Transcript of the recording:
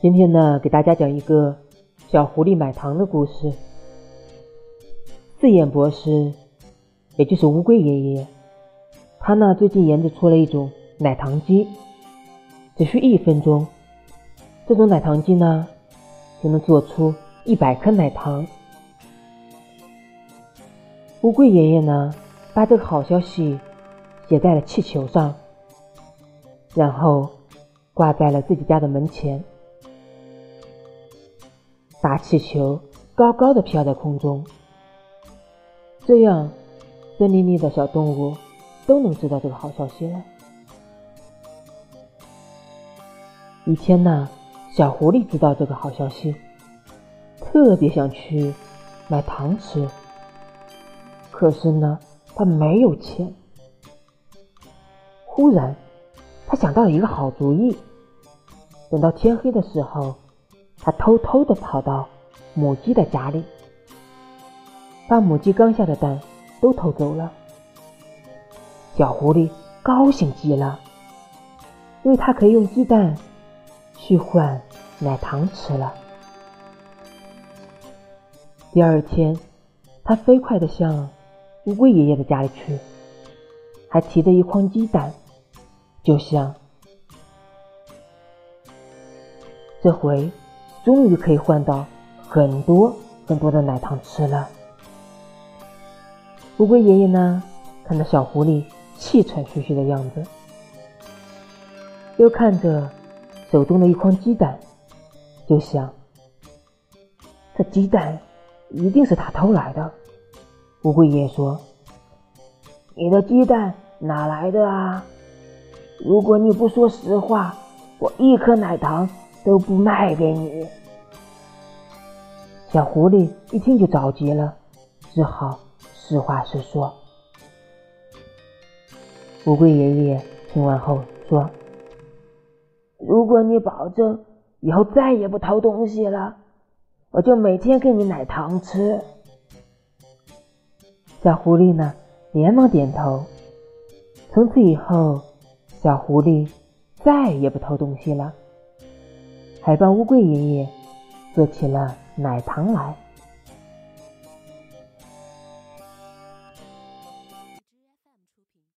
今天呢，给大家讲一个小狐狸买糖的故事。四眼博士，也就是乌龟爷爷，他呢最近研制出了一种奶糖机，只需一分钟，这种奶糖机呢就能做出一百颗奶糖。乌龟爷爷呢把这个好消息写在了气球上，然后挂在了自己家的门前。大气球高高的飘在空中，这样森林里的小动物都能知道这个好消息了。一天呢，小狐狸知道这个好消息，特别想去买糖吃，可是呢，他没有钱。忽然，他想到了一个好主意，等到天黑的时候。他偷偷地跑到母鸡的家里，把母鸡刚下的蛋都偷走了。小狐狸高兴极了，因为它可以用鸡蛋去换奶糖吃了。第二天，它飞快地向乌龟爷爷的家里去，还提着一筐鸡蛋，就像这回。终于可以换到很多很多的奶糖吃了。乌龟爷爷呢，看到小狐狸气喘吁吁的样子，又看着手中的一筐鸡蛋，就想：这鸡蛋一定是他偷来的。乌龟爷爷说：“你的鸡蛋哪来的啊？如果你不说实话，我一颗奶糖。”都不卖给你。小狐狸一听就着急了，只好实话实说。乌龟爷爷听完后说：“如果你保证以后再也不偷东西了，我就每天给你奶糖吃。”小狐狸呢，连忙点头。从此以后，小狐狸再也不偷东西了。还帮乌龟爷爷做起了奶糖来。